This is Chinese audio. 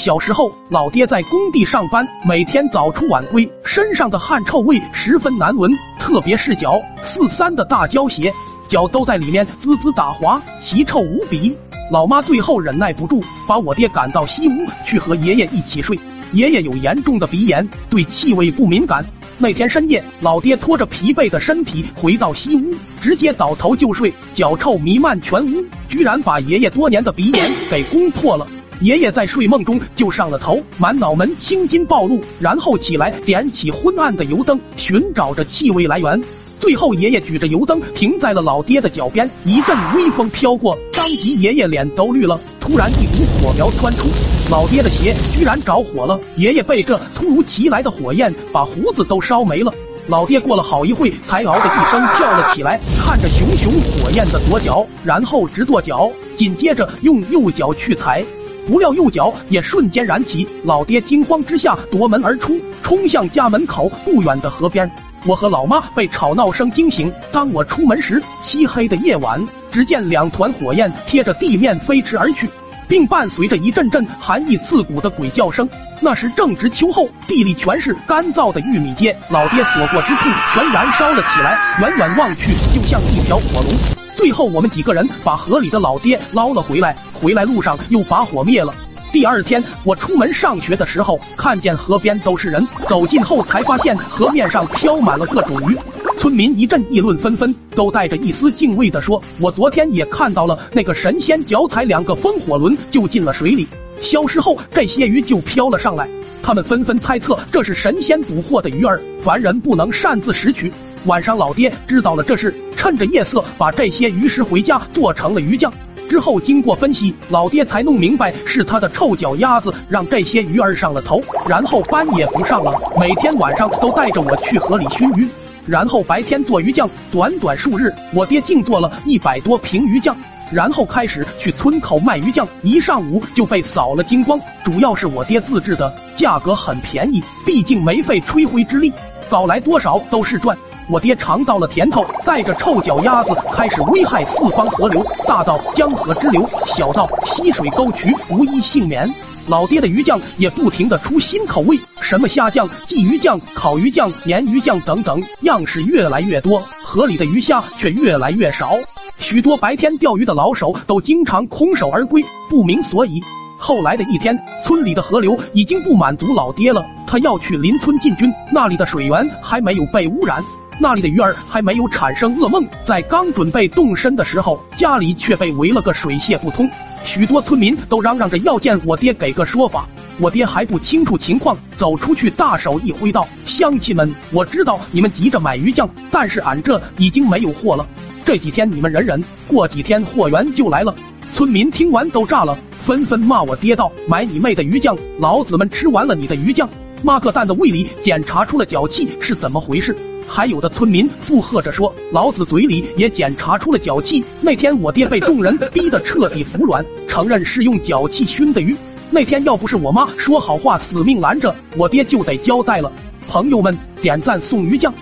小时候，老爹在工地上班，每天早出晚归，身上的汗臭味十分难闻，特别是脚四三的大胶鞋，脚都在里面滋滋打滑，奇臭无比。老妈最后忍耐不住，把我爹赶到西屋去和爷爷一起睡。爷爷有严重的鼻炎，对气味不敏感。那天深夜，老爹拖着疲惫的身体回到西屋，直接倒头就睡，脚臭弥漫全屋，居然把爷爷多年的鼻炎给攻破了。爷爷在睡梦中就上了头，满脑门青筋暴露，然后起来点起昏暗的油灯，寻找着气味来源。最后，爷爷举着油灯停在了老爹的脚边，一阵微风飘过，当即爷爷脸都绿了。突然，一股火苗窜出，老爹的鞋居然着火了。爷爷被这突如其来的火焰把胡子都烧没了。老爹过了好一会才嗷的一声跳了起来，看着熊熊火焰的左脚，然后直跺脚，紧接着用右脚去踩。不料右脚也瞬间燃起，老爹惊慌之下夺门而出，冲向家门口不远的河边。我和老妈被吵闹声惊醒，当我出门时，漆黑的夜晚，只见两团火焰贴着地面飞驰而去，并伴随着一阵阵寒意刺骨的鬼叫声。那时正值秋后，地里全是干燥的玉米秸，老爹所过之处全燃烧了起来，远远望去就像一条火龙。最后，我们几个人把河里的老爹捞了回来。回来路上又把火灭了。第二天，我出门上学的时候，看见河边都是人，走近后才发现河面上飘满了各种鱼。村民一阵议论纷纷，都带着一丝敬畏的说：“我昨天也看到了那个神仙脚踩两个风火轮就进了水里，消失后这些鱼就飘了上来。”他们纷纷猜测这是神仙捕获的鱼儿，凡人不能擅自拾取。晚上，老爹知道了这事，趁着夜色把这些鱼拾回家，做成了鱼酱。之后经过分析，老爹才弄明白是他的臭脚丫子让这些鱼儿上了头，然后班也不上了，每天晚上都带着我去河里熏鱼，然后白天做鱼酱。短短数日，我爹竟做了一百多瓶鱼酱，然后开始去村口卖鱼酱，一上午就被扫了精光。主要是我爹自制的，价格很便宜，毕竟没费吹灰之力，搞来多少都是赚。我爹尝到了甜头，带着臭脚丫子开始危害四方河流，大到江河支流，小到溪水沟渠，无一幸免。老爹的鱼酱也不停的出新口味，什么虾酱、鲫鱼酱、烤鱼酱、鲶鱼酱等等，样式越来越多，河里的鱼虾却越来越少。许多白天钓鱼的老手都经常空手而归，不明所以。后来的一天，村里的河流已经不满足老爹了，他要去邻村进军，那里的水源还没有被污染。那里的鱼儿还没有产生噩梦，在刚准备动身的时候，家里却被围了个水泄不通。许多村民都嚷嚷着要见我爹，给个说法。我爹还不清楚情况，走出去，大手一挥道：“乡亲们，我知道你们急着买鱼酱，但是俺这已经没有货了。这几天你们忍忍，过几天货源就来了。”村民听完都炸了，纷纷骂我爹道：“买你妹的鱼酱！老子们吃完了你的鱼酱，妈个蛋的胃里检查出了脚气，是怎么回事？”还有的村民附和着说：“老子嘴里也检查出了脚气。那天我爹被众人逼得彻底服软，承认是用脚气熏的鱼。那天要不是我妈说好话，死命拦着，我爹就得交代了。”朋友们，点赞送鱼酱。